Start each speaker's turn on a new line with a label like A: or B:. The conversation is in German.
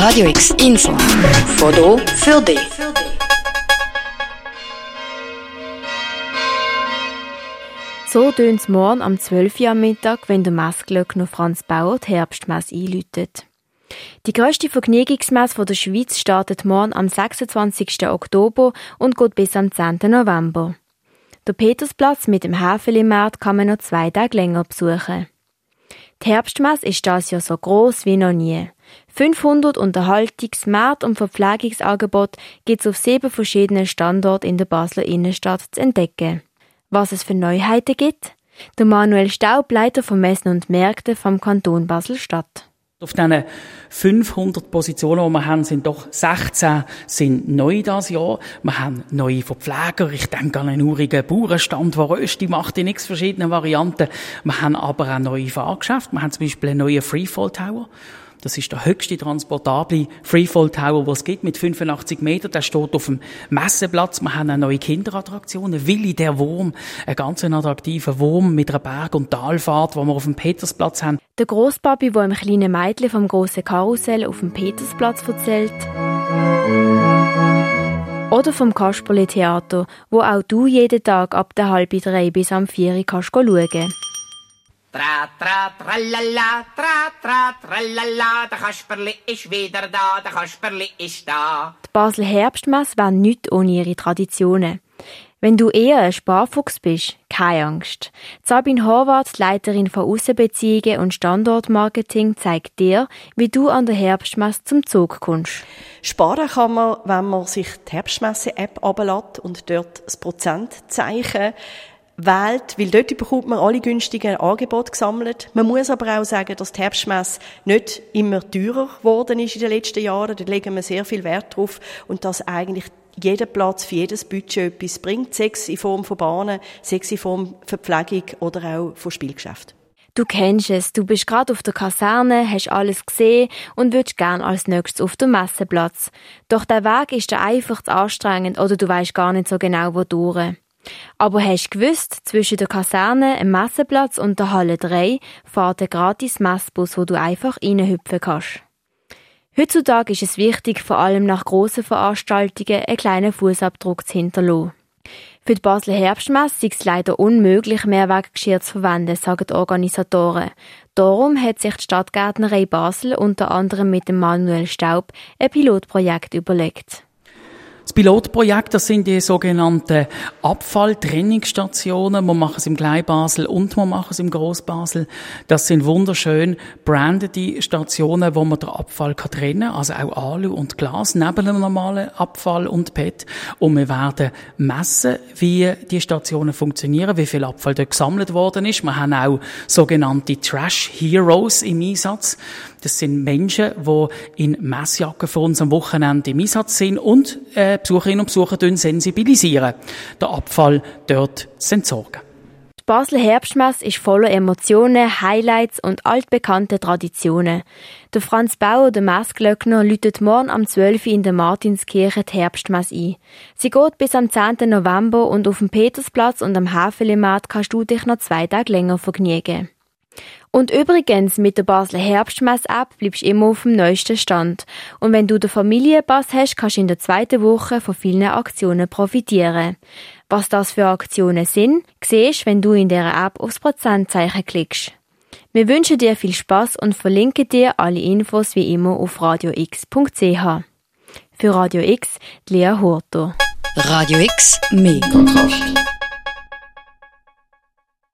A: Radio X Info. Foto für dich.
B: So tönt es morgen am 12. Uhr am Mittag, wenn der Messglöckner Franz Bauer die Herbstmesse einläutet. Die grösste Vergnügungsmesse der Schweiz startet morgen am 26. Oktober und geht bis am 10. November. Der Petersplatz mit dem Häfelimarkt kann man noch zwei Tage länger besuchen. Die Herbstmesse ist das Jahr so groß wie noch nie. 500 Unterhaltungs-, Markt- und Verpflegungsangebote gibt es auf sieben verschiedenen Standorten in der Basler Innenstadt zu entdecken. Was es für Neuheiten gibt? Der Manuel Staub, Leiter vom Messen und Märkte vom Kanton Basel-Stadt.
C: Auf diesen 500 Positionen, die wir haben, sind doch 16 sind neu dieses Jahr. Wir haben neue Verpfleger. Ich denke an einen urigen Bauernstand, der Rösti macht in x verschiedenen Varianten. Wir haben aber auch neue Fahrgeschäfte. Wir haben zum Beispiel einen neuen Freefall Tower. Das ist der höchste transportable Freefall Tower, was es gibt, mit 85 Metern. Der steht auf dem Messeplatz. Wir haben eine neue Kinderattraktion, Willi der Wurm, ein ganz attraktiver Wurm mit einer Berg- und Talfahrt, wo wir auf dem Petersplatz haben.
B: Der Grosspapi, der einem kleinen Mädchen vom grossen Karussell auf dem Petersplatz erzählt. Oder vom Kasperle-Theater, wo auch du jeden Tag ab der halben drei bis am vier kannst schauen
D: Tra, tra, tralala, tra, tra, tralala, der Kasperli ist wieder da, der Kasperli ist da.
B: Die Basel Herbstmesse wäre nichts ohne ihre Traditionen. Wenn du eher ein Sparfuchs bist, keine Angst. Sabine Horvath, Leiterin von Aussenbeziehungen und Standortmarketing, zeigt dir, wie du an der Herbstmesse zum Zug kommst.
E: Sparen kann man, wenn man sich die Herbstmesse-App ablädt und dort das Prozentzeichen wählt, weil dort bekommt man alle günstigen Angebote gesammelt. Man muss aber auch sagen, dass die Herbstmesse nicht immer teurer geworden ist in den letzten Jahren. Da legen wir sehr viel Wert drauf und dass eigentlich jeder Platz für jedes Budget etwas bringt, sechs in Form von Bahnen, sechs in Form von Pflegung oder auch von Spielgeschäft.
B: Du kennst es, du bist gerade auf der Kaserne, hast alles gesehen und würdest gern als nächstes auf den Messeplatz. Doch der Weg ist dir einfach zu anstrengend oder du weißt gar nicht so genau, wo durch. Aber hast du gewusst, zwischen der Kaserne, dem Messeplatz und der Halle 3 fährt ein gratis Messbus, wo du einfach reinhüpfen kannst. Heutzutage ist es wichtig, vor allem nach grossen Veranstaltungen einen kleinen Fußabdruck zu hinterlassen. Für die Basler Herbstmesse ist es leider unmöglich, Mehrweggeschirr zu verwenden, sagen die Organisatoren. Darum hat sich die Stadtgärtnerei Basel unter anderem mit dem Manuel Staub ein Pilotprojekt überlegt.
C: Das Pilotprojekt, das sind die sogenannten Abfalltrennungsstationen. Wir machen es im Kleinbasel und wir machen es im Großbasel. Das sind wunderschön brandete Stationen, wo man den Abfall kann trennen kann. Also auch Alu und Glas neben dem normalen Abfall und PET. Und wir werden messen, wie die Stationen funktionieren, wie viel Abfall dort gesammelt worden ist. Wir haben auch sogenannte Trash Heroes im Einsatz. Das sind Menschen, die in Messjacken vor uns am Wochenende im Einsatz sind und äh, Besucherinnen und Besucher sensibilisieren, den Abfall dort zu entsorgen.
B: Die Basler Herbstmesse ist voller Emotionen, Highlights und altbekannte Traditionen. Der Franz Bauer, der Messglöckner, läutet morgen am 12. in der Martinskirche die Herbstmesse ein. Sie geht bis am 10. November und auf dem Petersplatz und am Häfelimarkt kannst du dich noch zwei Tage länger vergnügen. Und übrigens, mit der Basler Herbstmess-App bleibst du immer auf dem neuesten Stand. Und wenn du den Familienpass hast, kannst du in der zweiten Woche von vielen Aktionen profitieren. Was das für Aktionen sind, siehst wenn du in dieser App aufs Prozentzeichen klickst. Wir wünschen dir viel Spaß und verlinken dir alle Infos wie immer auf radiox.ch. Für Radio X, Lea Hurter.
A: Radio X, mehr Kontrast.